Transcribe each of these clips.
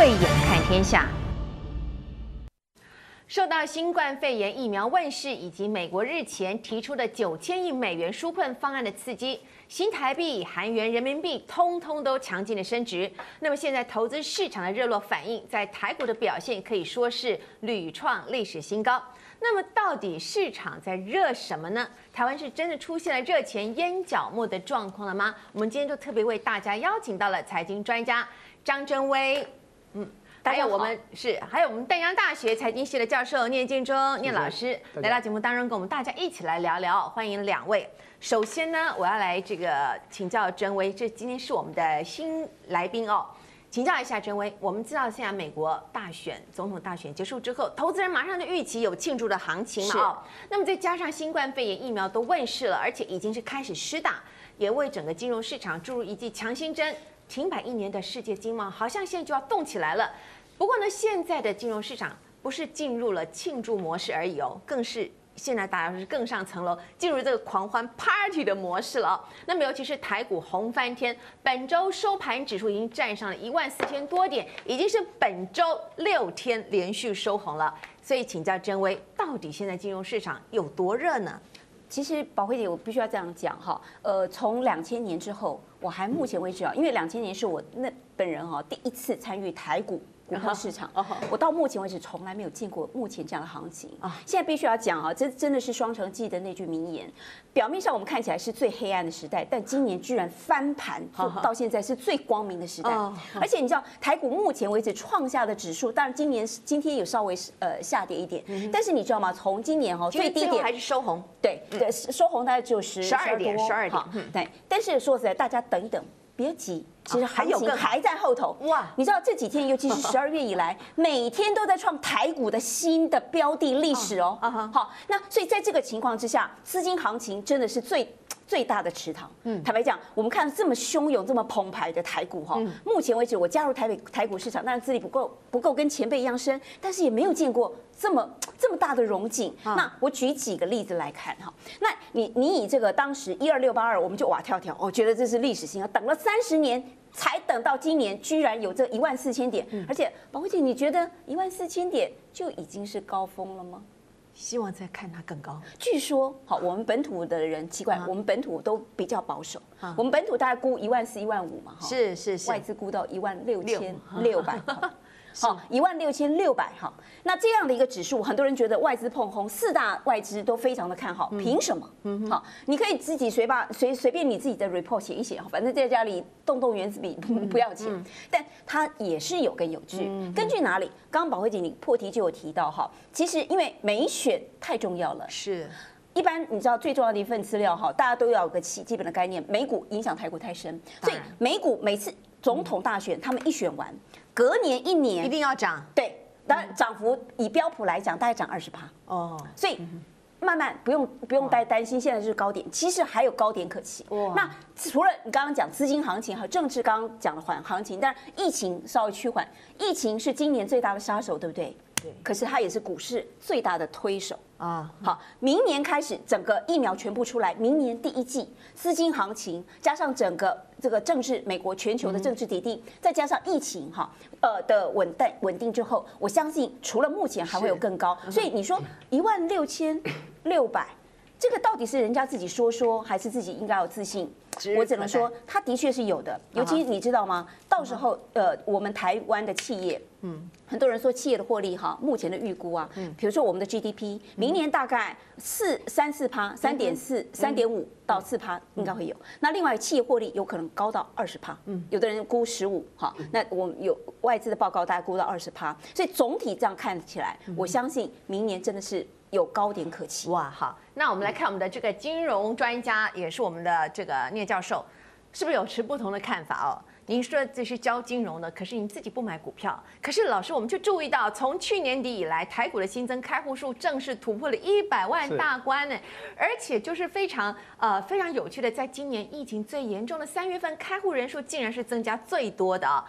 慧眼看天下。受到新冠肺炎疫苗问世以及美国日前提出的九千亿美元纾困方案的刺激，新台币、韩元、人民币通通都强劲的升值。那么现在投资市场的热络反应，在台股的表现可以说是屡创历史新高。那么到底市场在热什么呢？台湾是真的出现了热钱淹脚目的状况了吗？我们今天就特别为大家邀请到了财经专家张真威，嗯。还有我们是，还有我们淡阳大学财经系的教授聂建中聂老师来到节目当中，跟我们大家一起来聊聊。欢迎两位。首先呢，我要来这个请教正威，这今天是我们的新来宾哦。请教一下正威，我们知道现在美国大选总统大选结束之后，投资人马上就预期有庆祝的行情了哦。那么再加上新冠肺炎疫苗都问世了，而且已经是开始施打，也为整个金融市场注入一剂强心针。停摆一年的世界经贸好像现在就要动起来了。不过呢，现在的金融市场不是进入了庆祝模式而已哦，更是现在大家是更上层楼，进入这个狂欢 party 的模式了。那么尤其是台股红翻天，本周收盘指数已经站上了一万四千多点，已经是本周六天连续收红了。所以请教真威，到底现在金融市场有多热呢？其实宝慧姐，我必须要这样讲哈，呃，从两千年之后，我还目前为止啊，因为两千年是我那本人哈第一次参与台股。股票市场，我到目前为止从来没有见过目前这样的行情啊！现在必须要讲啊，这真的是双城记的那句名言。表面上我们看起来是最黑暗的时代，但今年居然翻盘，到现在是最光明的时代。而且你知道，台股目前为止创下的指数，当然今年今天有稍微呃下跌一点，但是你知道吗？从今年哈最低点还是收红，对对，收红大概就是十二点，十二点。对，但是说实在，大家等一等。别急，其实还有个还在后头。哇，你知道这几天，尤其是 十二月以来，每天都在创台股的新的标的历史哦。好，那所以在这个情况之下，资金行情真的是最最大的池塘。嗯，坦白讲，我们看这么汹涌、这么澎湃的台股哈，目前为止我加入台北台股市场，当然资历不够不够跟前辈一样深，但是也没有见过这么这么大的荣景。那我举几个例子来看哈，那你你以这个当时一二六八二，我们就哇跳跳，我觉得这是历史性啊，等了三十年才等到今年，居然有这一万四千点，而且宝慧姐，你觉得一万四千点就已经是高峰了吗？希望再看它更高。据说，好，我们本土的人奇怪，我们本土都比较保守，我们本土大概估一万四、一万五嘛，哈，是是是，外资估到一万六千六百。好，一万六千六百哈，那这样的一个指数，很多人觉得外资碰红，四大外资都非常的看好，凭什么？嗯，好，你可以自己随把，随随便你自己的 report 写一写，反正在家里动动原子笔不要钱，但它也是有根有据，根据哪里？刚刚宝慧姐你破题就有提到哈，其实因为美选太重要了，是。一般你知道最重要的一份资料哈，大家都要有个基基本的概念，美股影响台股太深，所以美股每次总统大选他们一选完。隔年一年。一定要涨，对，当然涨幅以标普来讲，大概涨二十趴。哦，所以慢慢不用不用担担心，现在就是高点，其实还有高点可期。哇，那除了你刚刚讲资金行情和政治刚刚讲的缓行情，但疫情稍微趋缓，疫情是今年最大的杀手，对不对？对，可是它也是股市最大的推手。啊，好，明年开始整个疫苗全部出来，明年第一季资金行情加上整个这个政治，美国全球的政治底定，再加上疫情哈，呃的稳定稳定之后，我相信除了目前还会有更高，所以你说一万六千六百，这个到底是人家自己说说，还是自己应该有自信？我只能说，它的确是有的，尤其你知道吗？到时候呃，我们台湾的企业。嗯，很多人说企业的获利哈，目前的预估啊，嗯，比如说我们的 GDP，明年大概四三四趴，三点四、三点五到四趴应该会有。那另外企业获利有可能高到二十趴，嗯，有的人估十五，哈，那我们有外资的报告，大概估到二十趴，所以总体这样看起来，我相信明年真的是有高点可期。哇，好，那我们来看我们的这个金融专家，也是我们的这个聂教授，是不是有持不同的看法哦？您说这是教金融的，可是你自己不买股票。可是老师，我们就注意到，从去年底以来，台股的新增开户数正式突破了一百万大关呢，而且就是非常呃非常有趣的，在今年疫情最严重的三月份，开户人数竟然是增加最多的啊。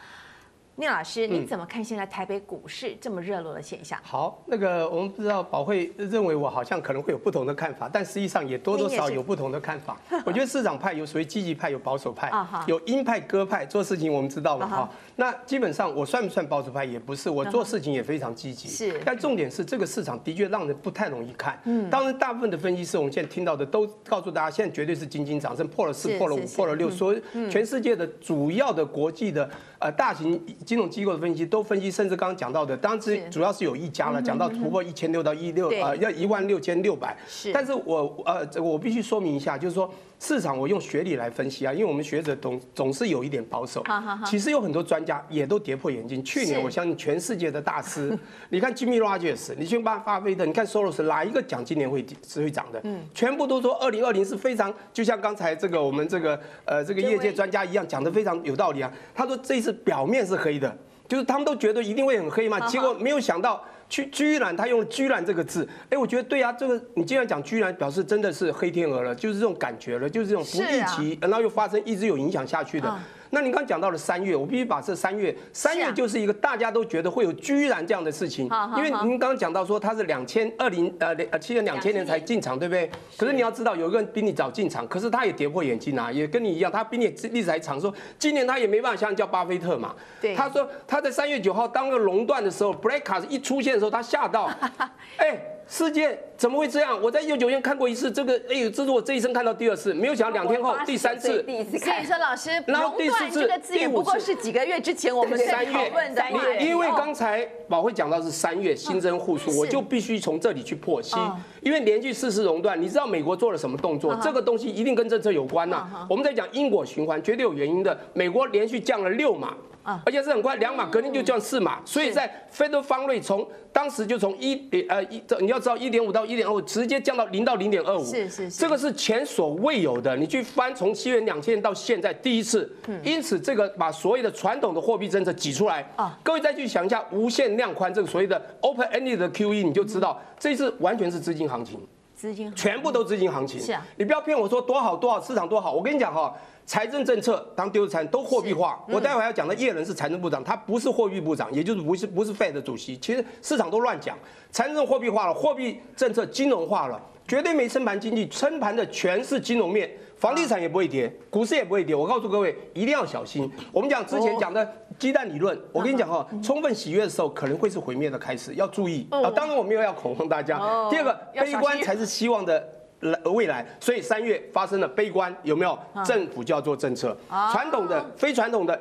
聂老师，你怎么看现在台北股市这么热络的现象？好，那个我们不知道宝慧认为我好像可能会有不同的看法，但实际上也多多少有不同的看法。我觉得市场派有属于积极派，有保守派，有鹰派、鸽派，做事情我们知道了哈。那基本上我算不算保守派？也不是，我做事情也非常积极。是，但重点是这个市场的确让人不太容易看。嗯，当然大部分的分析师我们现在听到的都告诉大家，现在绝对是金金涨，升破了四、破了五、破了六，所以全世界的主要的国际的呃大型金融机构的分析都分析，甚至刚刚讲到的，当时主要是有一家了，讲到突破一千六到一六呃要一万六千六百。是，但是我呃我必须说明一下，就是说。市场我用学理来分析啊，因为我们学者总总是有一点保守。其实有很多专家也都跌破眼镜。去年我相信全世界的大师，你看 Jimmy Rogers，你去巴巴菲特，你看 Soros，哪一个讲今年会是会涨的？嗯，全部都说二零二零是非常，就像刚才这个我们这个呃这个业界专家一样讲的非常有道理啊。他说这一次表面是黑的，就是他们都觉得一定会很黑嘛，结果没有想到。居居然他用“居然”这个字，哎，我觉得对啊，这个你既然讲“居然”，表示真的是黑天鹅了，就是这种感觉了，就是这种不预期，然后又发生，一直有影响下去的。那您刚刚讲到了三月，我必须把这三月，三月就是一个大家都觉得会有居然这样的事情，因为您刚刚讲到说他是两千二零呃呃七年两千年才进场，对不对？可是你要知道，有一个人比你早进场，可是他也跌破眼镜啊，也跟你一样，他比你历史还长，说今年他也没办法像叫巴菲特嘛。对。他说他在三月九号当个熔断的时候，Black Card 一出现的时候，他吓到，哎。事件怎么会这样？我在一九九年看过一次，这个哎呦，这是我这一生看到第二次，没有想到两天后第三次。所以说，老师，然后第四次，这个字也不过是几个月之前我们在讨论的。因为刚才宝慧讲到是三月新增户数，我就必须从这里去剖析。因为连续四次熔断，你知道美国做了什么动作？这个东西一定跟政策有关呐。我们在讲因果循环，绝对有原因的。美国连续降了六码。而且是很快，两码隔天就降四码，所以在 Fed Fund Rate 从当时就从一呃一，你要知道一点五到一点二五，直接降到零到零点二五，是是是，这个是前所未有的。你去翻从西元两千年到现在第一次，因此这个把所有的传统的货币政策挤出来啊，各位再去想一下无限量宽这个所谓的 Open Ended 的 QE，你就知道这次完全是资金行情，资金全部都资金行情，是啊，你不要骗我说多好多好市场多好，我跟你讲哈。财政政策当丢财都货币化，我待会要讲的叶伦是财政部长，他不是货币部长，也就是不是不是 Fed 的主席。其实市场都乱讲，财政货币化了，货币政策金融化了，绝对没撑盘经济，撑盘的全是金融面，房地产也不会跌，股市也不会跌。我告诉各位一定要小心。我们讲之前讲的鸡蛋理论，我跟你讲哈，充分喜悦的时候可能会是毁灭的开始，要注意啊。当然我没有要恐慌大家。第二个，悲观才是希望的。来未来，所以三月发生了悲观，有没有？政府就要做政策，传统的、非传统的。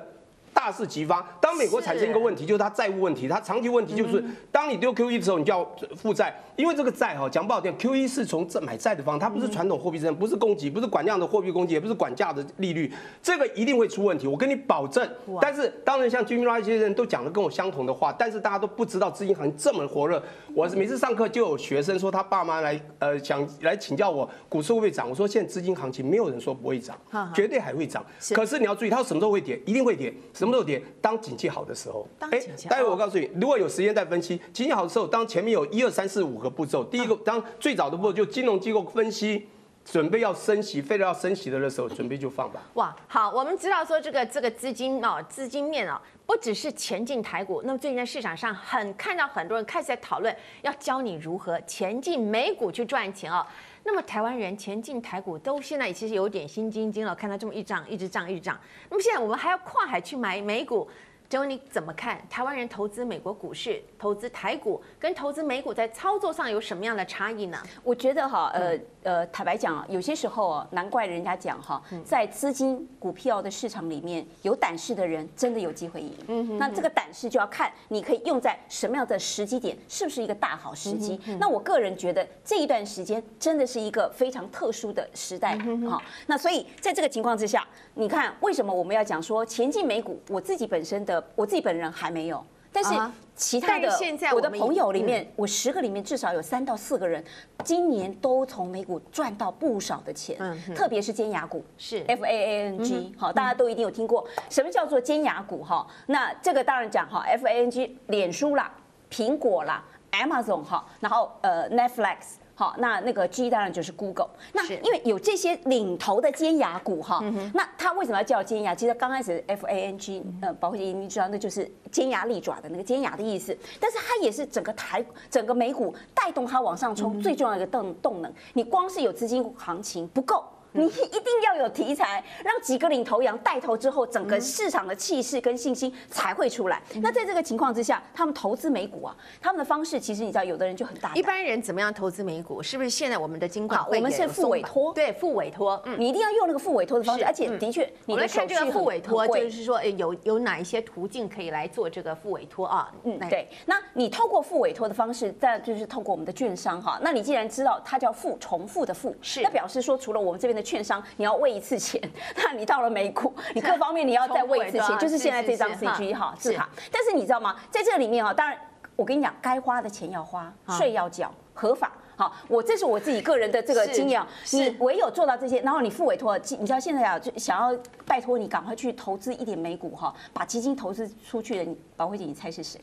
大势急发，当美国产生一个问题，就是它债务问题，它长期问题就是，当你丢 QE 的时候，你就要负债，因为这个债哈，讲不好听，QE 是从这买债的方，它不是传统货币政策，不是供给，不是管量的货币供给，也不是管价的利率，这个一定会出问题，我跟你保证。但是当然像 Jimmy 些人都讲的跟我相同的话，但是大家都不知道资金行情这么火热。我每次上课就有学生说他爸妈来呃想来请教我股市会不会涨，我说现在资金行情没有人说不会涨，绝对还会涨。可是你要注意，它什么时候会跌？一定会跌。什么时候跌？当景气好的时候。哎，待会我告诉你，如果有时间再分析，景气好的时候，当前面有一二三四五个步骤，第一个，当最早的步骤就金融机构分析，准备要升息，非得要升息的时候，准备就放吧。哇，好，我们知道说这个这个资金哦，资金面哦，不只是前进台股，那么最近在市场上很看到很多人开始在讨论，要教你如何前进美股去赚钱哦。那么台湾人前进台股都现在其实有点心惊惊了，看到这么一涨一直涨一直涨。那么现在我们还要跨海去买美股，请问你怎么看？台湾人投资美国股市、投资台股跟投资美股在操作上有什么样的差异呢？我觉得哈，呃。呃，坦白讲啊，有些时候啊，难怪人家讲哈，在资金股票的市场里面，有胆识的人真的有机会赢。嗯哼。那这个胆识就要看你可以用在什么样的时机点，是不是一个大好时机？那我个人觉得这一段时间真的是一个非常特殊的时代。好，那所以在这个情况之下，你看为什么我们要讲说前进美股？我自己本身的我自己本人还没有。但是其他的我的朋友里面，我十个里面至少有三到四个人，今年都从美股赚到不少的钱，特别是尖牙股，是 F A A N G，好，大家都一定有听过什么叫做尖牙股哈？那这个当然讲哈，F A N G，脸书啦，苹果啦，Amazon 哈，然后呃 Netflix。好，那那个 G 当然就是 Google。那因为有这些领头的尖牙股哈，那它为什么要叫尖牙？其实刚开始 F A N G，呃，宝慧姐你知道那就是尖牙利爪的那个尖牙的意思。但是它也是整个台整个美股带动它往上冲最重要的一个动动能。你光是有资金行情不够。你一定要有题材，让几个领头羊带头之后，整个市场的气势跟信心才会出来。那在这个情况之下，他们投资美股啊，他们的方式其实你知道，有的人就很大。一般人怎么样投资美股？是不是现在我们的金管会我们是付委托？对，付委托，嗯，你一定要用那个付委托的方式，而且的确，你的手续很贵。复委托就是说，有有哪一些途径可以来做这个付委托啊？嗯，对。那你透过付委托的方式，再就是透过我们的券商哈。那你既然知道它叫付重复的付，是，那表示说除了我们这边的券商，你要。喂一次钱，那你到了美股，你各方面你要再喂一次钱，就是现在这张 CG 哈字卡。但是你知道吗？在这里面哈，当然我跟你讲，该花的钱要花，税要缴，合法。好，我这是我自己个人的这个经验。你唯有做到这些，然后你付委托，你知道现在啊，就想要拜托你赶快去投资一点美股哈，把基金投资出去的，你宝慧姐，你猜是谁？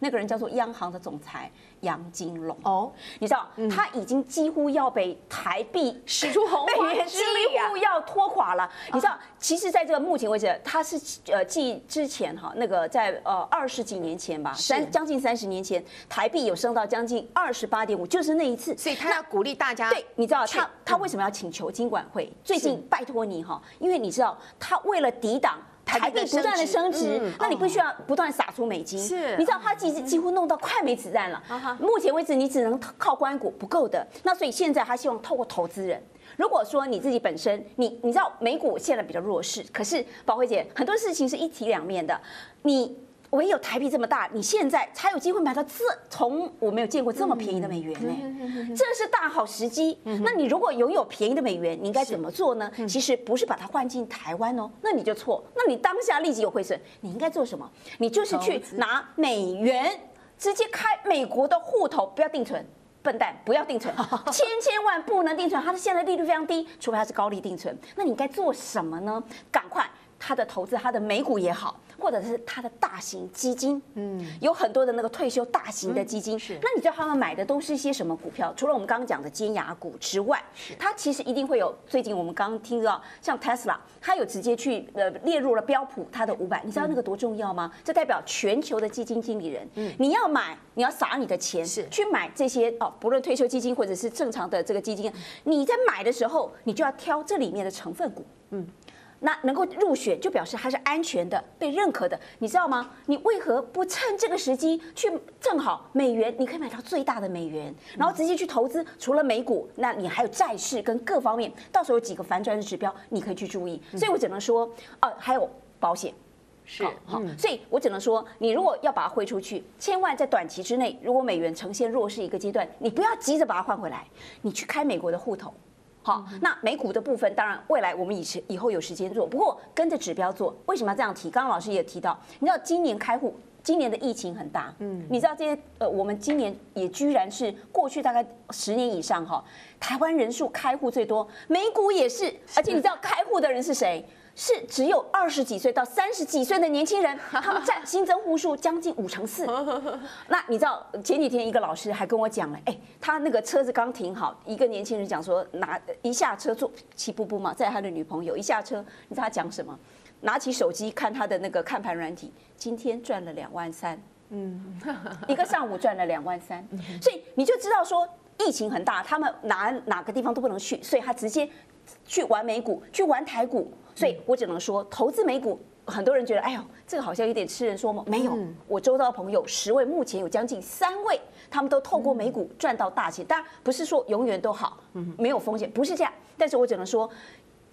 那个人叫做央行的总裁杨金龙哦，你知道他已经几乎要被台币使出红花之力几乎要拖垮了。你知道，其实在这个目前为止，他是呃继之前哈那个在呃二十几年前吧，三将近三十年前，台币有升到将近二十八点五，就是那一次。所以他要鼓励大家。对，你知道他他为什么要请求金管会？最近拜托你哈，因为你知道他为了抵挡。台币不断的升值，那你必须要不断撒出美金。是，你知道它几几乎弄到快没子弹了。目前为止，你只能靠关股不够的。那所以现在他希望透过投资人。如果说你自己本身，你你知道美股现在比较弱势，可是宝慧姐很多事情是一体两面的。你。唯有台币这么大，你现在才有机会买到这，从我没有见过这么便宜的美元呢、欸，这是大好时机。那你如果拥有便宜的美元，你应该怎么做呢？其实不是把它换进台湾哦，那你就错。那你当下立即有亏损，你应该做什么？你就是去拿美元，直接开美国的户头，不要定存，笨蛋，不要定存，千千万不能定存。它的现在利率非常低，除非它是高利定存。那你该做什么呢？赶快，他的投资，他的美股也好。或者是他的大型基金，嗯，有很多的那个退休大型的基金，嗯、是。那你知道他们买的都是一些什么股票？除了我们刚刚讲的尖牙股之外，是它其实一定会有。最近我们刚刚听到，像 Tesla，它有直接去呃列入了标普它的五百。你知道那个多重要吗？这代表全球的基金经理人，嗯，你要买，你要撒你的钱，是去买这些哦，不论退休基金或者是正常的这个基金，你在买的时候，你就要挑这里面的成分股，嗯。那能够入选，就表示它是安全的、被认可的，你知道吗？你为何不趁这个时机去？正好美元你可以买到最大的美元，然后直接去投资。除了美股，那你还有债市跟各方面，到时候有几个反转的指标，你可以去注意。所以我只能说，哦，还有保险，是好。所以我只能说，你如果要把它汇出去，千万在短期之内，如果美元呈现弱势一个阶段，你不要急着把它换回来，你去开美国的户头。好，那美股的部分，当然未来我们以前以后有时间做，不过跟着指标做。为什么要这样提？刚刚老师也提到，你知道今年开户，今年的疫情很大，嗯，你知道这些呃，我们今年也居然是过去大概十年以上哈，台湾人数开户最多，美股也是，而且你知道开户的人是谁？是只有二十几岁到三十几岁的年轻人，他们占新增户数将近五成四。那你知道前几天一个老师还跟我讲了，哎，他那个车子刚停好，一个年轻人讲说拿一下车坐起步步嘛，在他的女朋友一下车，你知道他讲什么？拿起手机看他的那个看盘软体，今天赚了两万三，嗯，一个上午赚了两万三，所以你就知道说疫情很大，他们哪哪个地方都不能去，所以他直接去玩美股，去玩台股。所以我只能说，投资美股，很多人觉得，哎呦，这个好像有点痴人说梦。没有，我周遭的朋友十位，目前有将近三位，他们都透过美股赚到大钱。当然不是说永远都好，没有风险，不是这样。但是我只能说，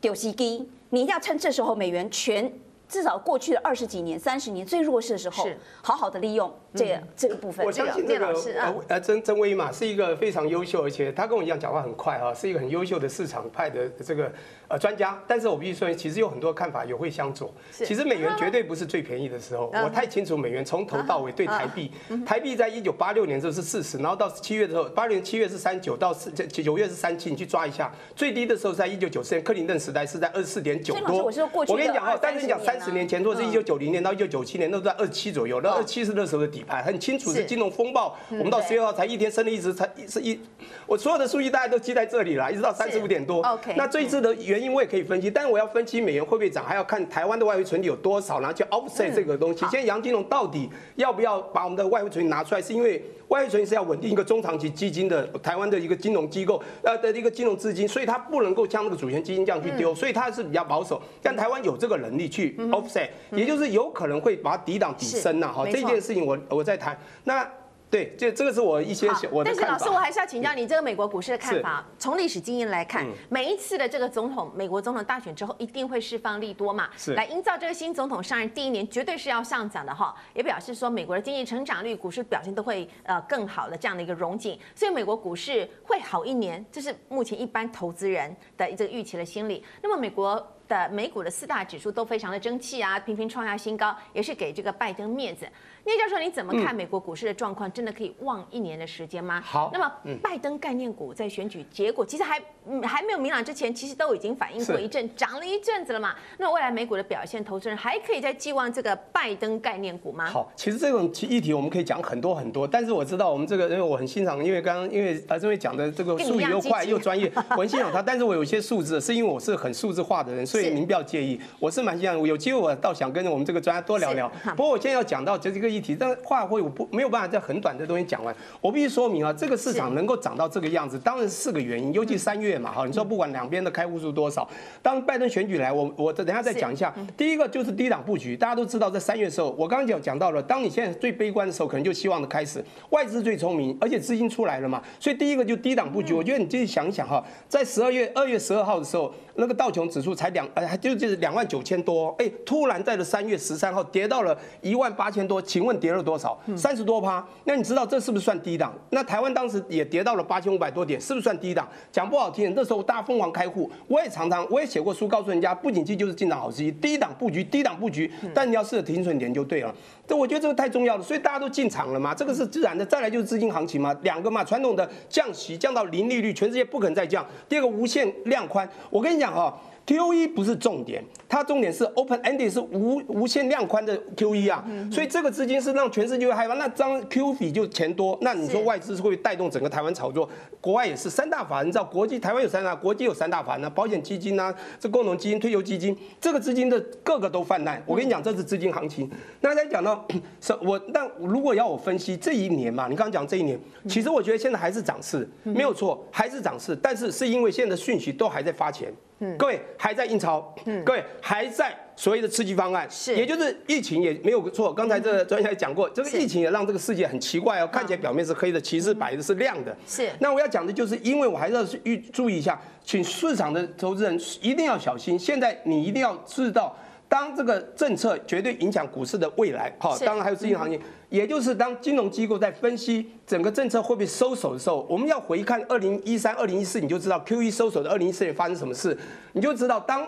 丢西机，你一定要趁这时候美元全。至少过去的二十几年、三十年最弱势的时候，是好好的利用这个这个部分。我相信这个呃呃曾曾威嘛是一个非常优秀，而且他跟我一样讲话很快啊，是一个很优秀的市场派的这个呃专家。但是我必须说，其实有很多看法也会相左。其实美元绝对不是最便宜的时候，我太清楚美元从头到尾对台币，台币在一九八六年的时候是四十，然后到七月的时候，八六年七月是三九，到四九月是三七，你去抓一下，最低的时候在一九九四年克林顿时代是在二十四点九多。我跟你讲哈，但是你讲三。十年前，或是一九九零年到一九九七年，都在二十七左右。那二十七是那时候的底牌，很清楚是金融风暴。我们到十月号才一天升了一直才是一，我所有的数据大家都记在这里了，一直到三十五点多。OK。那这一次的原因我也可以分析，但是我要分析美元会不会涨，还要看台湾的外汇存底有多少，然后去 offset 这个东西。现在杨金龙到底要不要把我们的外汇存底拿出来？是因为外汇存是要稳定一个中长期基金的台湾的一个金融机构呃的一个金融资金，所以它不能够像那个主权基金这样去丢，所以它是比较保守。但台湾有这个能力去 offset，也就是有可能会把它抵挡抵升呐。哈，这件事情我我在谈那。对，这这个是我一些小我的。但是老师，我还是要请教你这个美国股市的看法。从历史经验来看，每一次的这个总统，美国总统大选之后，一定会释放利多嘛，来营造这个新总统上任第一年绝对是要上涨的哈。也表示说，美国的经济成长率、股市表现都会呃更好的这样的一个融景，所以美国股市会好一年，这是目前一般投资人的这个预期的心理。那么美国。的美股的四大指数都非常的争气啊，频频创下新高，也是给这个拜登面子。聂教授，你怎么看美国股市的状况？真的可以旺一年的时间吗？好，那么拜登概念股在选举结果其实还还没有明朗之前，其实都已经反映过一阵，涨了一阵子了嘛。那未来美股的表现，投资人还可以再寄望这个拜登概念股吗？好，其实这种议题我们可以讲很多很多，但是我知道我们这个，因为我很欣赏，因为刚刚因为啊这位讲的这个术语又快又专业，我很欣赏他。但是我有一些数字，是因为我是很数字化的人，所以您不要介意。我是蛮希望，有机会我倒想跟我们这个专家多聊聊。不过我现在要讲到这这个议题，但话会我不没有办法在很短的东西讲完。我必须说明啊，这个市场能够涨到这个样子，当然是四个原因。尤其三月嘛，哈，你说不管两边的开户数多少，当拜登选举来，我我等下再讲一下。第一个就是低档布局，大家都知道，在三月的时候，我刚刚讲讲到了，当你现在最悲观的时候，可能就希望的开始。外资最聪明，而且资金出来了嘛，所以第一个就低档布局。我觉得你自己想一想哈，在十二月二月十二号的时候，那个道琼指数才两呃，就就是两万九千多，哎，突然在了三月十三号跌到了一万八千多，请问跌了多少？三十多趴。那你知道这是不是算低档？那台湾当时也跌到了八千五百多点，是不是算低档？讲不好听，那时候大家疯狂开户，我也常常我也写过书，告诉人家，不景气就是进场好时机，低档布局，低档布局，但你要试着停损点就对了。这我觉得这个太重要了，所以大家都进场了嘛，这个是自然的。再来就是资金行情嘛，两个嘛，传统的降息降到零利率，全世界不可能再降。第二个无限量宽，我跟你讲哈。T O E 不是重点，它重点是 open ending 是无无限量宽的 QE 啊，所以这个资金是让全世界会害怕。那张 QE 就钱多，那你说外资是会带动整个台湾炒作？国外也是三大法人，你知道国际台湾有三大，国际有三大法人啊，保险基金啊，这共同基金、退休基金，这个资金的个个都泛滥。我跟你讲，这是资金行情。那再讲到，我那如果要我分析这一年嘛，你刚刚讲这一年，其实我觉得现在还是涨势，没有错，还是涨势，但是是因为现在的讯息都还在发钱。嗯，各位还在印钞，嗯，各位还在所谓的刺激方案，是，也就是疫情也没有错。刚才这个专家也讲过，这个疫情也让这个世界很奇怪哦，看起来表面是黑的，其实白的是亮的。是，那我要讲的就是，因为我还是要预注意一下，请市场的投资人一定要小心。现在你一定要知道。当这个政策绝对影响股市的未来，好，当然还有资金行情，也就是当金融机构在分析整个政策会不会收手的时候，我们要回看二零一三、二零一四，你就知道 QE 收手的二零一四年发生什么事，你就知道当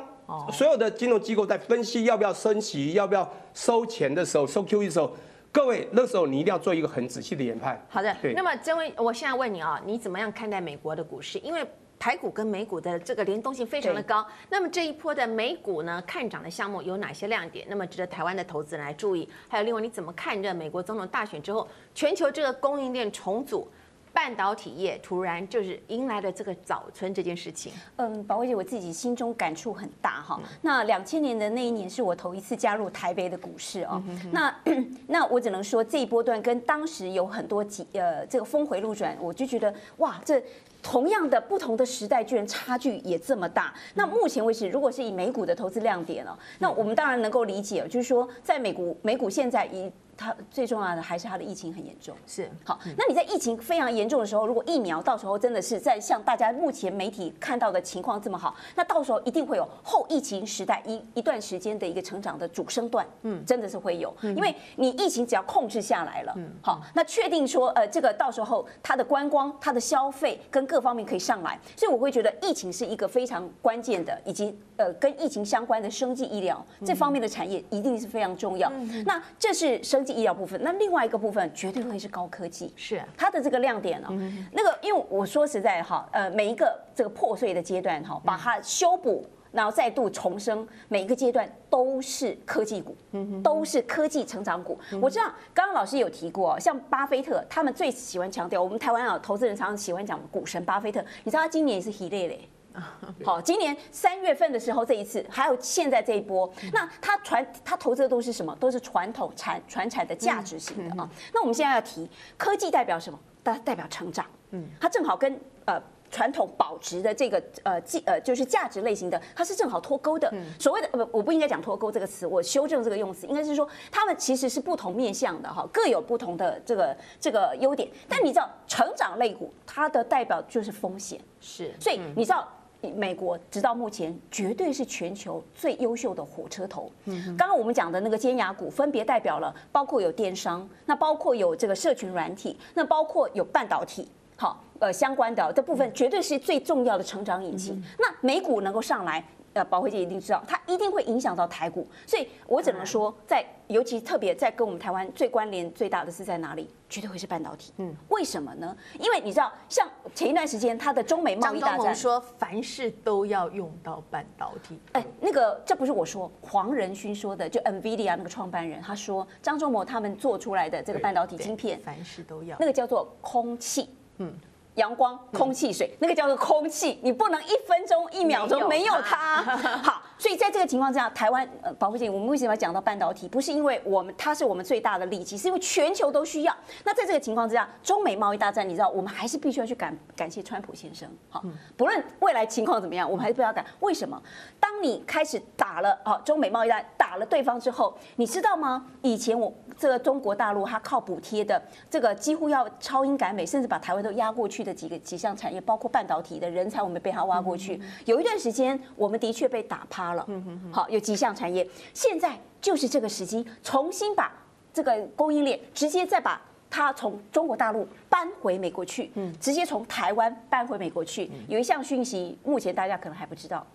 所有的金融机构在分析要不要升息、要不要收钱的时候，收 QE 的时候，各位那时候你一定要做一个很仔细的研判。好的，那么这位，我现在问你啊，你怎么样看待美国的股市？因为台股跟美股的这个联动性非常的高，那么这一波的美股呢，看涨的项目有哪些亮点？那么值得台湾的投资人来注意？还有另外你怎么看这美国总统大选之后，全球这个供应链重组？半导体业突然就是迎来了这个早春这件事情。嗯，宝薇姐，我自己心中感触很大哈。那两千年的那一年是我头一次加入台北的股市哦。那 那我只能说这一波段跟当时有很多几呃这个峰回路转，我就觉得哇，这同样的不同的时代居然差距也这么大。那目前为止，如果是以美股的投资亮点哦，那我们当然能够理解，就是说在美股美股现在以它最重要的还是它的疫情很严重，是好。那你在疫情非常严重的时候，如果疫苗到时候真的是在像大家目前媒体看到的情况这么好，那到时候一定会有后疫情时代一一段时间的一个成长的主升段，嗯，真的是会有，因为你疫情只要控制下来了，嗯，好，那确定说呃这个到时候它的观光、它的消费跟各方面可以上来，所以我会觉得疫情是一个非常关键的，以及呃跟疫情相关的生计医疗这方面的产业一定是非常重要。那这是生。医疗部分，那另外一个部分绝对会是高科技，是它的这个亮点哦。那个，因为我说实在哈，呃，每一个这个破碎的阶段哈，把它修补。然后再度重生，每一个阶段都是科技股，都是科技成长股。我知道刚刚老师有提过，像巴菲特他们最喜欢强调，我们台湾啊投资人常常喜欢讲股神巴菲特，你知道他今年也是喜累累。好，今年三月份的时候，这一次还有现在这一波，那他传他投资的都是什么？都是传统产传产的价值型的啊。那我们现在要提科技代表什么？它代表成长。嗯，它正好跟呃传统保值的这个呃价呃就是价值类型的，它是正好脱钩的。所谓的不，我不应该讲脱钩这个词，我修正这个用词，应该是说他们其实是不同面向的哈，各有不同的这个这个优点。但你知道，成长类股它的代表就是风险，是，所以你知道。美国直到目前绝对是全球最优秀的火车头。刚刚我们讲的那个尖牙股，分别代表了包括有电商，那包括有这个社群软体，那包括有半导体，好，呃，相关的这部分绝对是最重要的成长引擎。那美股能够上来。呃，宝慧姐一定知道，它一定会影响到台股，所以我只能说，在尤其特别在跟我们台湾最关联最大的是在哪里？绝对会是半导体。嗯，为什么呢？因为你知道，像前一段时间它的中美贸易大战，说凡事都要用到半导体。哎，那个这不是我说，黄仁勋说的，就 NVIDIA 那个创办人他说，张忠谋他们做出来的这个半导体晶片，凡事都要，那个叫做空气。嗯。阳光、空气、水，那个叫做空气，你不能一分钟、一秒钟没有它。好，所以在这个情况之下，台湾呃，保护姐，我们为什么要讲到半导体？不是因为我们它是我们最大的利器，是因为全球都需要。那在这个情况之下，中美贸易大战，你知道，我们还是必须要去感感谢川普先生。好，不论未来情况怎么样，我们还是不要感。为什么？当你开始打了啊，中美贸易战打了对方之后，你知道吗？以前我。这个中国大陆它靠补贴的这个几乎要超英赶美，甚至把台湾都压过去的几个几项产业，包括半导体的人才，我们被它挖过去。有一段时间，我们的确被打趴了。好，有几项产业，现在就是这个时机，重新把这个供应链直接再把它从中国大陆搬回美国去，直接从台湾搬回美国去。有一项讯息，目前大家可能还不知道。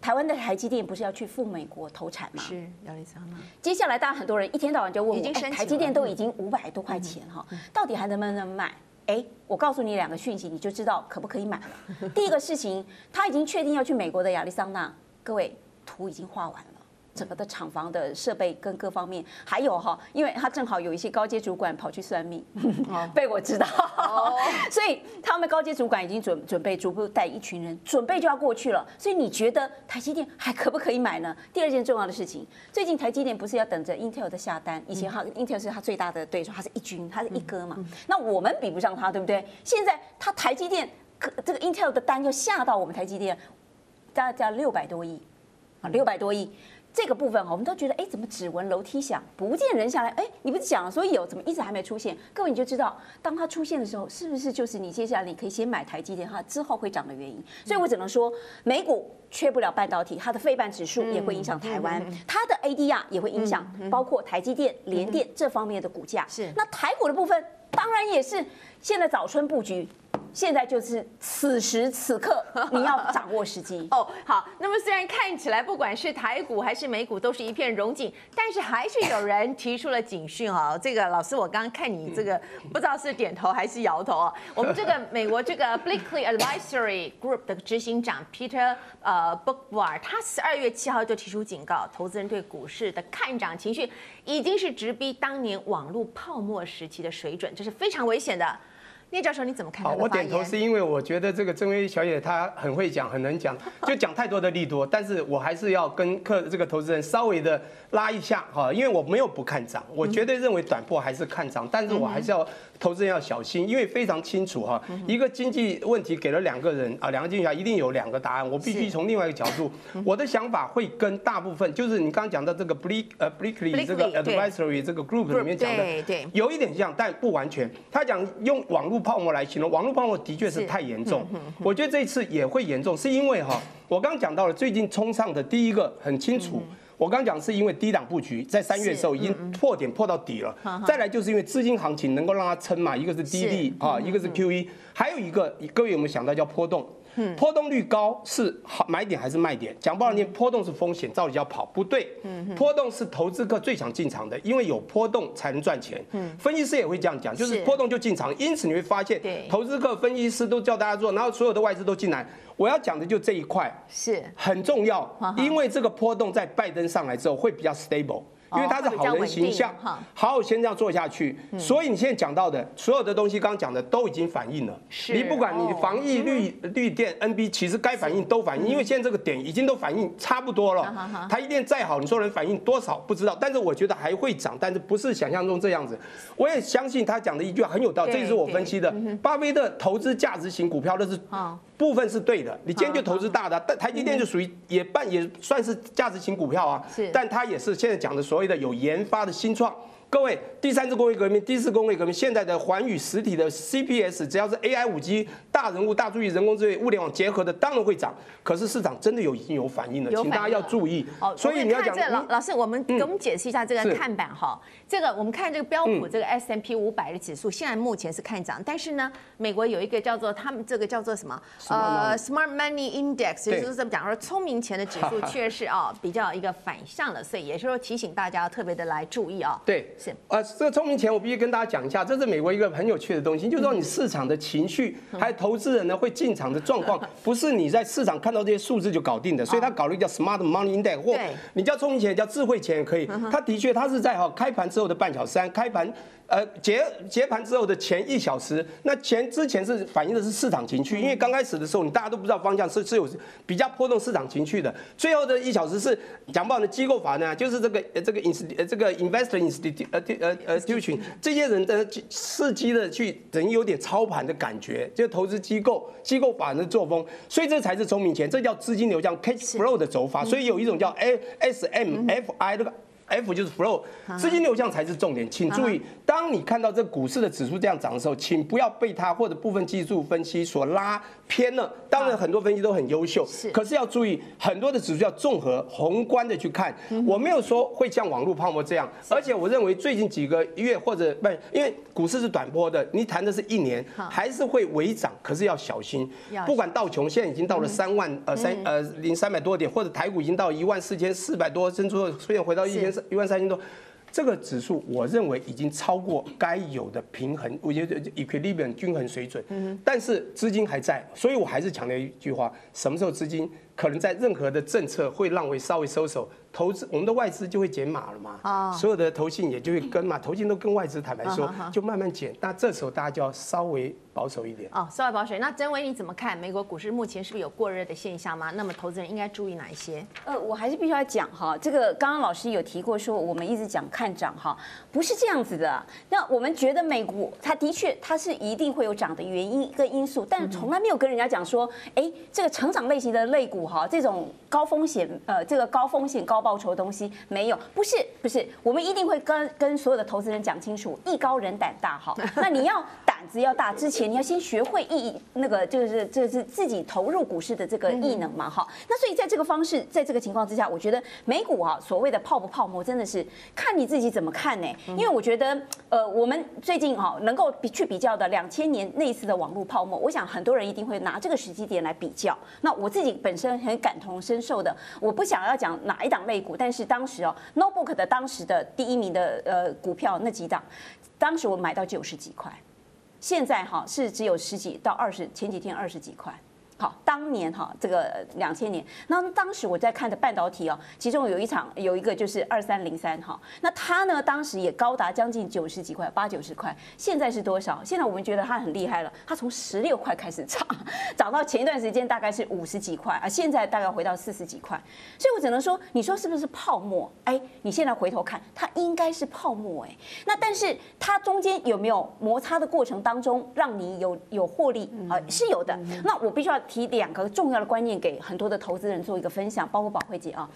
台湾的台积电不是要去赴美国投产吗？是亚利桑那。接下来，大家很多人一天到晚就问我，哎，台积电都已经五百多块钱哈，到底还能不能买？哎，我告诉你两个讯息，你就知道可不可以买了。第一个事情，他已经确定要去美国的亚利桑那，各位图已经画完了。整个的厂房的设备跟各方面，还有哈，因为他正好有一些高阶主管跑去算命，被我知道，所以他们高阶主管已经准准备逐步带一群人，准备就要过去了。所以你觉得台积电还可不可以买呢？第二件重要的事情，最近台积电不是要等着 Intel 的下单？以前哈 Intel 是他最大的对手，他是一军，他是一哥嘛。那我们比不上他，对不对？现在他台积电可这个 Intel 的单要下到我们台积电，加加六百多亿啊，六百多亿。这个部分哈，我们都觉得，哎，怎么只闻楼梯响，不见人下来？哎，你不是讲了说有，怎么一直还没出现？各位你就知道，当它出现的时候，是不是就是你接下来你可以先买台积电，它之后会涨的原因？所以我只能说，美股缺不了半导体，它的费半指数也会影响台湾，它的 ADR 也会影响，包括台积电、联电这方面的股价。是，那台股的部分，当然也是现在早春布局。现在就是此时此刻，你要掌握时机哦。好，那么虽然看起来不管是台股还是美股都是一片荣景，但是还是有人提出了警讯哦。这个老师，我刚刚看你这个不知道是点头还是摇头哦。我们这个美国这个 Blakely Advisory Group 的执行长 Peter 呃 Boockvar，他十二月七号就提出警告，投资人对股市的看涨情绪已经是直逼当年网络泡沫时期的水准，这是非常危险的。聂教授，你怎么看？好，我点头是因为我觉得这个郑薇小姐她很会讲，很能讲，就讲太多的利多，但是我还是要跟客这个投资人稍微的拉一下哈，因为我没有不看涨，我绝对认为短波还是看涨，但是我还是要投资人要小心，因为非常清楚哈，一个经济问题给了两个人啊，两个经济学家一定有两个答案，我必须从另外一个角度，我的想法会跟大部分就是你刚刚讲的这个 Bleak 呃 Blakely 这个 Advisory 这个 Group 里面讲的，对，有一点像，但不完全。他讲用网络泡沫来形容，网络泡沫的确是太严重。我觉得这一次也会严重，是因为哈，我刚刚讲到了最近冲上的第一个很清楚，我刚刚讲是因为低档布局，在三月的时候已经破点破到底了。再来就是因为资金行情能够让它撑嘛，一个是低利啊，一个是 QE，还有一个各位有没有想到叫波动？嗯，波动率高是好买点还是卖点？讲不好听，波动是风险，照理要跑，不对。嗯，波动是投资客最想进场的，因为有波动才能赚钱。嗯，分析师也会这样讲，就是波动就进场。因此你会发现，投资客、分析师都叫大家做，然后所有的外资都进来。我要讲的就这一块是很重要，因为这个波动在拜登上来之后会比较 stable。因为他是好人形象，好好先这样做下去。所以你现在讲到的所有的东西，刚刚讲的都已经反映了。你不管你防疫绿绿电 NB，其实该反应都反应，因为现在这个点已经都反应差不多了。台积电再好，你说能反应多少不知道，但是我觉得还会涨，但是不是想象中这样子。我也相信他讲的一句话很有道理，这也是我分析的。巴菲特投资价值型股票那是部分是对的，你今天就投资大的，但台积电就属于也半也算是价值型股票啊。但它也是现在讲的所。所谓的有研发的新创。各位，第三次工业革命、第四工业革命，现在的环宇实体的 CPS，只要是 AI、五 G 大人物、大数据人工智能、物联网结合的，当然会涨。可是市场真的有已经有反应了，请大家要注意。哦，所以你要讲这老老师，我们给我们解释一下这个看板哈。这个我们看这个标普这个 S M P 五百的指数，现在目前是看涨，但是呢，美国有一个叫做他们这个叫做什么？呃，Smart Money Index，就是这么讲说，聪明钱的指数 确实是啊比较一个反向了，所以也是说提醒大家要特别的来注意啊。对。是，呃，这个聪明钱我必须跟大家讲一下，这是美国一个很有趣的东西，就是说你市场的情绪，还有投资人呢会进场的状况，不是你在市场看到这些数字就搞定的，所以他搞了一个叫 Smart Money Index，或你叫聪明钱，叫智慧钱也可以。他的确，他是在哈开盘之后的半小时，开盘。呃，结结盘之后的前一小时，那前之前是反映的是市场情绪，因为刚开始的时候，你大家都不知道方向，是是有比较波动市场情绪的。最后的一小时是讲不好的机构法呢，就是这个这个 inst 这个 investor institution 呃呃呃 institution 这些人的伺机的去等于有点操盘的感觉，就投资机构机构法人的作风，所以这才是聪明钱，这叫资金流向 cash flow 的走法，所以有一种叫 ASMFI，这个。F 就是 flow，资金流向才是重点，请注意，当你看到这股市的指数这样涨的时候，请不要被它或者部分技术分析所拉偏了。当然，很多分析都很优秀，可是要注意，很多的指数要综合宏观的去看。我没有说会像网络泡沫这样，而且我认为最近几个月或者不，因为股市是短波的，你谈的是一年，还是会微涨，可是要小心。不管道琼现在已经到了三万呃三呃零三百多点，或者台股已经到一万四千四百多，甚至出现回到一千一万三千多，这个指数我认为已经超过该有的平衡，我觉得 equilibrium 均衡水准。但是资金还在，所以我还是强调一句话：什么时候资金可能在任何的政策会让我稍微收手，投资我们的外资就会减码了嘛？啊所有的投信也就会跟嘛，投信都跟外资坦白说，就慢慢减。那这时候大家就要稍微。保守一点哦，稍微保守。那曾伟你怎么看美国股市目前是不是有过热的现象吗？那么投资人应该注意哪一些？呃，我还是必须要讲哈，这个刚刚老师有提过说，我们一直讲看涨哈，不是这样子的。那我们觉得美股它的确它是一定会有涨的原因跟因素，但是从来没有跟人家讲说，哎，这个成长类型的类股哈，这种高风险呃，这个高风险高报酬的东西没有，不是不是，我们一定会跟跟所有的投资人讲清楚，艺高人胆大哈，那你要胆子要大之前。你要先学会艺那个就是就是自己投入股市的这个艺能嘛哈，那所以在这个方式，在这个情况之下，我觉得美股啊所谓的泡不泡沫，真的是看你自己怎么看呢？因为我觉得呃，我们最近哈能够比去比较的两千年那次的网络泡沫，我想很多人一定会拿这个时机点来比较。那我自己本身很感同身受的，我不想要讲哪一档类股，但是当时哦，Notebook 的当时的第一名的呃股票那几档，当时我买到九十几块。现在哈是只有十几到二十，前几天二十几块。好，当年哈这个两千年，那当时我在看的半导体哦，其中有一场有一个就是二三零三哈，那它呢当时也高达将近九十几块，八九十块，现在是多少？现在我们觉得它很厉害了，它从十六块开始涨，涨到前一段时间大概是五十几块啊，现在大概回到四十几块，所以我只能说，你说是不是泡沫？哎，你现在回头看，它应该是泡沫哎，那但是它中间有没有摩擦的过程当中让你有有获利啊？是有的，那我必须要。提两个重要的观念给很多的投资人做一个分享，包括宝慧姐啊，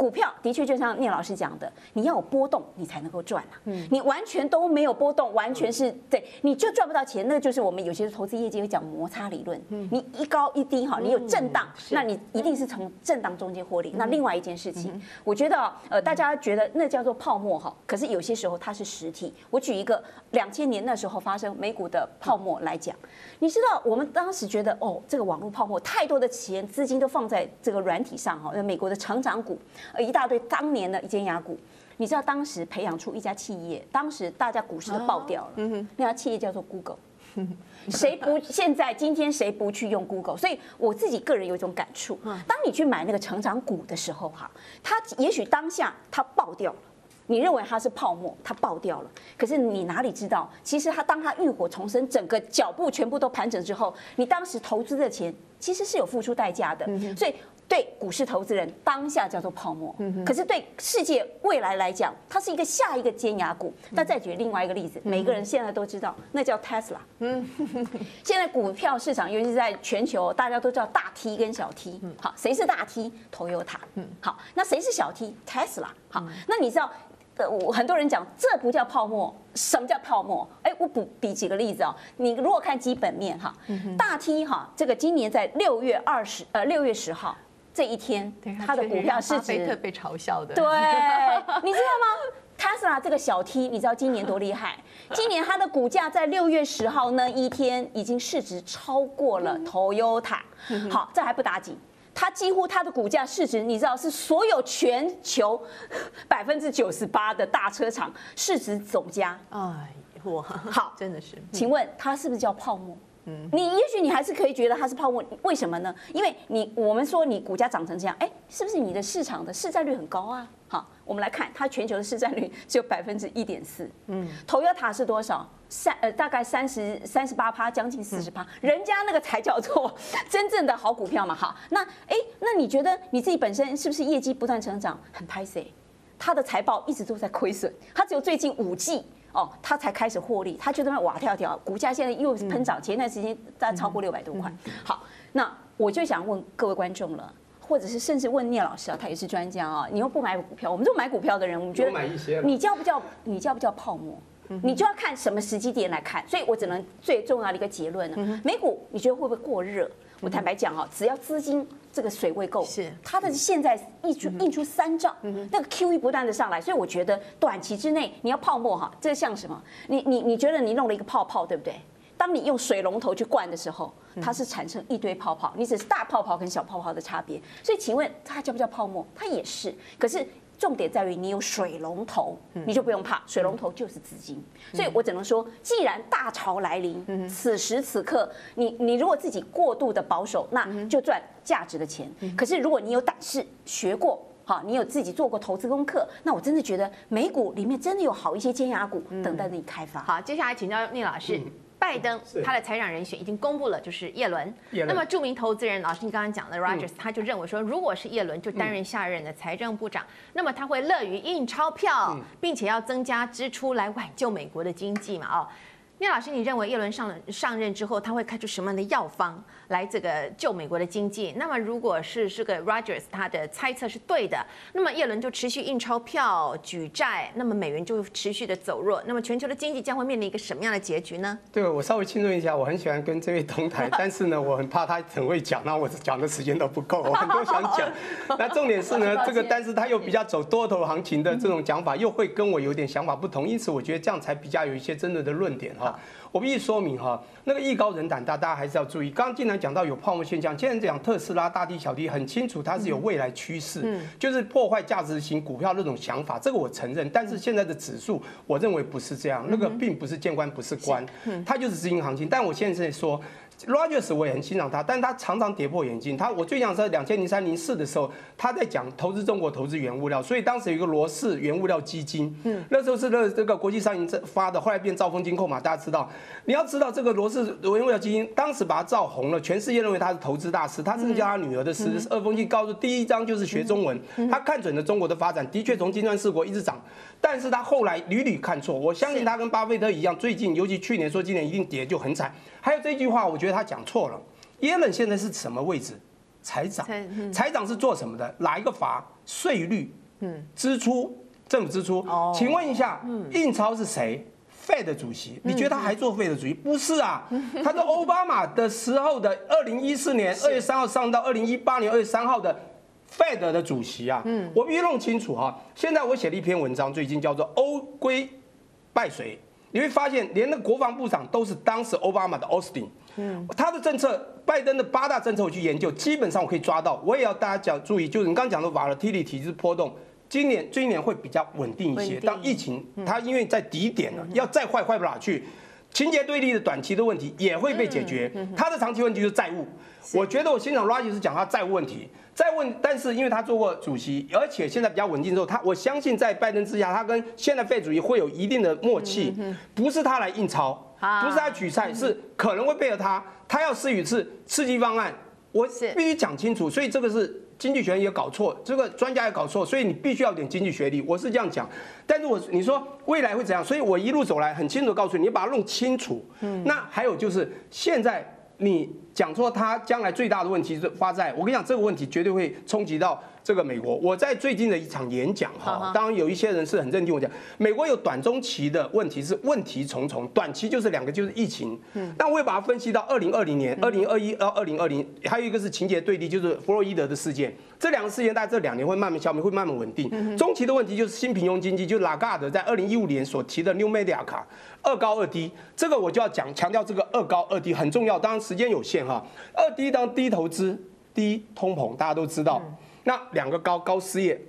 股票的确就像聂老师讲的，你要有波动，你才能够赚啊。你完全都没有波动，完全是对，你就赚不到钱。那就是我们有些投资业界会讲摩擦理论。嗯你一高一低哈，你有震荡，那你一定是从震荡中间获利。那另外一件事情，我觉得呃，大家觉得那叫做泡沫哈，可是有些时候它是实体。我举一个两千年那时候发生美股的泡沫来讲，你知道我们当时觉得哦，这个网络泡沫太多的钱资金都放在这个软体上哈，美国的成长股。呃，一大堆当年的尖牙股，你知道当时培养出一家企业，当时大家股市都爆掉了。那家企业叫做 Google。谁不现在今天谁不去用 Google？所以我自己个人有一种感触，当你去买那个成长股的时候，哈，它也许当下它爆掉了，你认为它是泡沫，它爆掉了，可是你哪里知道，其实它当它浴火重生，整个脚步全部都盘整之后，你当时投资的钱其实是有付出代价的，所以。对股市投资人当下叫做泡沫，可是对世界未来来讲，它是一个下一个尖牙股。那再举另外一个例子，每个人现在都知道，那叫 Tesla。嗯，现在股票市场，尤其是在全球，大家都知道大 T 跟小 T。好，谁是大 T？Toyota。嗯，好，那谁是小 T？Tesla。好，那你知道，呃，我很多人讲这不叫泡沫，什么叫泡沫？哎，我补比几个例子啊。你如果看基本面哈，大 T 哈，这个今年在六月二十呃六月十号。这一天，他的股票市值被嘲笑的。对，你知道吗？Tesla 这个小 T，你知道今年多厉害？今年它的股价在六月十号那一天已经市值超过了 Toyota。好，这还不打紧，它几乎它的股价市值，你知道是所有全球 百分之九十八的大车厂市值总加。哎，哇，好，真的是。请问它是不是叫泡沫？你也许你还是可以觉得它是泡沫，为什么呢？因为你我们说你股价涨成这样，哎，是不是你的市场的市占率很高啊？好，我们来看它全球的市占率只有百分之一点四，嗯，Toyota 是多少？三呃大概三十三十八趴，将近四十趴，人家那个才叫做 真正的好股票嘛。好，那哎，那你觉得你自己本身是不是业绩不断成长？很拍谢，它的财报一直都在亏损，它只有最近五季。哦，他才开始获利，他就在那哇跳跳，股价现在又喷涨，前段时间大概超过六百多块。好，那我就想问各位观众了，或者是甚至问聂老师啊，他也是专家啊，你又不买股票，我们都买股票的人，我们觉得你叫不叫你叫不叫泡沫？你就要看什么时机点来看，所以我只能最重要的一个结论呢，美股你觉得会不会过热？我坦白讲啊，只要资金这个水位够，是它的现在溢出溢出三兆，那个 QE 不断的上来，所以我觉得短期之内你要泡沫哈，这像什么？你你你觉得你弄了一个泡泡，对不对？当你用水龙头去灌的时候，它是产生一堆泡泡，你只是大泡泡跟小泡泡的差别。所以请问它叫不叫泡沫？它也是，可是。重点在于你有水龙头，你就不用怕，水龙头就是资金。所以我只能说，既然大潮来临，此时此刻，你你如果自己过度的保守，那就赚价值的钱。可是如果你有胆识，学过，好，你有自己做过投资功课，那我真的觉得美股里面真的有好一些尖牙股等待你开发。好，接下来请教聂老师。拜登他的财长人选已经公布了，就是耶伦。那么著名投资人老师，你刚刚讲的 Rogers，他就认为说，如果是耶伦就担任下任的财政部长，那么他会乐于印钞票，并且要增加支出来挽救美国的经济嘛？哦。聂老师，你认为耶伦上了上任之后，他会开出什么样的药方来这个救美国的经济？那么，如果是这个 Rogers 他的猜测是对的，那么耶伦就持续印钞票、举债，那么美元就持续的走弱，那么全球的经济将会面临一个什么样的结局呢？对，我稍微轻重一下，我很喜欢跟这位同台，但是呢，我很怕他很会讲，那我讲的时间都不够，我 很多想讲。那重点是呢，这个但是他又比较走多头行情的这种讲法，又会跟我有点想法不同，因此我觉得这样才比较有一些真的的论点哈。我必须说明哈，那个艺高人胆大，大家还是要注意。刚刚经常讲到有泡沫现象，现在讲特斯拉大 D 小 D 很清楚，它是有未来趋势，就是破坏价值型股票那种想法，这个我承认。但是现在的指数，我认为不是这样，那个并不是见官不是官，它就是资金行情。但我现在说。Rogers 我也很欣赏他，但是他常常跌破眼镜。他我最想说，两千零三零四的时候，他在讲投资中国投资原物料，所以当时有一个罗氏原物料基金，嗯，那时候是那这个国际商银发的，后来变兆丰金控嘛，大家知道。你要知道这个罗氏原物料基金当时把它造红了，全世界认为他是投资大师，他甚至叫他女儿的十二封信告诉第一章就是学中文，他看准了中国的发展，的确从金砖四国一直涨，但是他后来屡屡看错。我相信他跟巴菲特一样，最近尤其去年说今年一定跌就很惨。还有这句话，我觉得他讲错了。耶伦现在是什么位置？财长，财长是做什么的？哪一个法？税率，嗯，支出，政府支出。哦，请问一下，印钞是谁？Fed 主席，你觉得他还做 Fed 主席？不是啊，他是奥巴马的时候的二零一四年二月三号上到二零一八年二月三号的 Fed 的主席啊。嗯，我必须弄清楚哈。现在我写了一篇文章，最近叫做《欧规败谁》，你会发现连那国防部长都是当时奥巴马的 Austin。嗯，他的政策，拜登的八大政策我去研究，基本上我可以抓到。我也要大家讲注意，就是你刚刚讲的 volatility 就是波动，今年这一年会比较稳定一些。当疫情它因为在低点了，要再坏坏不哪去，情节对立的短期的问题也会被解决。他的长期问题就是债务。我觉得我欣赏 Roger 是讲他债务问题，债务，但是因为他做过主席，而且现在比较稳定之后，他我相信在拜登之下，他跟现在费主席会有一定的默契，不是他来印钞。不是他取菜，是可能会配合他。他要施予是刺激方案，我必须讲清楚。所以这个是经济学也搞错，这个专家也搞错。所以你必须要点经济学历，我是这样讲。但是我你说未来会怎样？所以我一路走来很清楚的告诉你，你把它弄清楚。嗯那还有就是现在你讲说他将来最大的问题是发在，我跟你讲这个问题绝对会冲击到。这个美国，我在最近的一场演讲哈，当然有一些人是很认定我讲，美国有短中期的问题是问题重重，短期就是两个就是疫情，嗯，但我也把它分析到二零二零年、二零二一到二零二零，还有一个是情节对立，就是弗洛伊德的事件，这两个事件大概这两年会慢慢消灭，会慢慢稳定。中期的问题就是新平庸经济，就是拉加德在二零一五年所提的 New Media 卡二高二低，这个我就要讲强调这个二高二低很重要，当然时间有限哈，二低当低投资、低通膨，大家都知道。那两个高，高失业，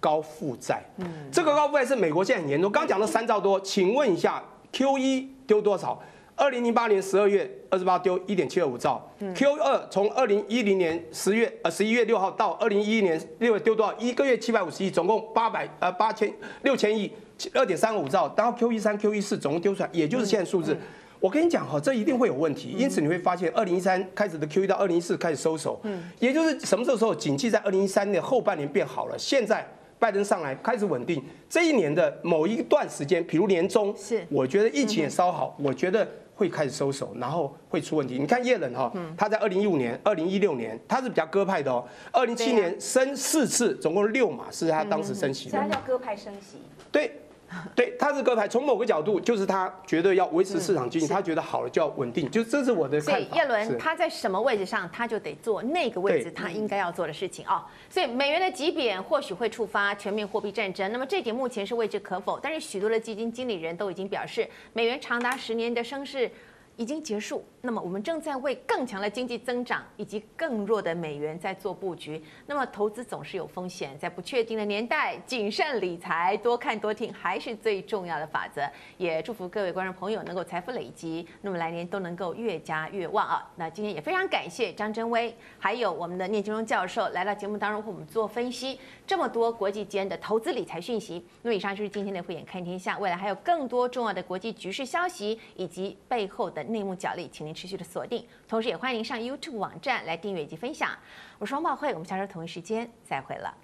高负债，嗯，这个高负债是美国现在很严重。刚讲了三兆多，请问一下，Q 一丢多少？二零零八年十二月二十八丢一点七二五兆，Q 二从二零一零年十月呃十一月六号到二零一一年六月丢多少？一个月七百五十亿，总共八百呃八千六千亿，二点三五兆。然后 Q 一三、Q 一四总共丢出来，也就是现在数字。我跟你讲哈，这一定会有问题，因此你会发现，二零一三开始的 QE 到二零一四开始收手，嗯，也就是什么时候时候，景气在二零一三年后半年变好了，现在拜登上来开始稳定，这一年的某一段时间，比如年中，是，我觉得疫情也稍好，我觉得会开始收手，然后会出问题。你看叶伦哈，他在二零一五年、二零一六年，他是比较鸽派的哦，二零一七年升四次，总共六码是他当时升息的，他叫鸽派升息，对。对，他是鸽派，从某个角度就是他觉得要维持市场经济，他觉得好了就要稳定，就这是我的看法。所以叶伦他在什么位置上，他就得做那个位置他应该要做的事情啊。所以美元的急贬或许会触发全面货币战争，那么这点目前是未知可否。但是许多的基金经理人都已经表示，美元长达十年的升势已经结束。那么我们正在为更强的经济增长以及更弱的美元在做布局。那么投资总是有风险，在不确定的年代，谨慎理财，多看多听还是最重要的法则。也祝福各位观众朋友能够财富累积，那么来年都能够越加越旺啊！那今天也非常感谢张真威，还有我们的聂金龙教授来到节目当中和我们做分析，这么多国际间的投资理财讯息。那么以上就是今天的慧眼看天下，未来还有更多重要的国际局势消息以及背后的内幕角力，请您持续的锁定，同时也欢迎您上 YouTube 网站来订阅以及分享。我是王宝慧，我们下周同一时间再会了。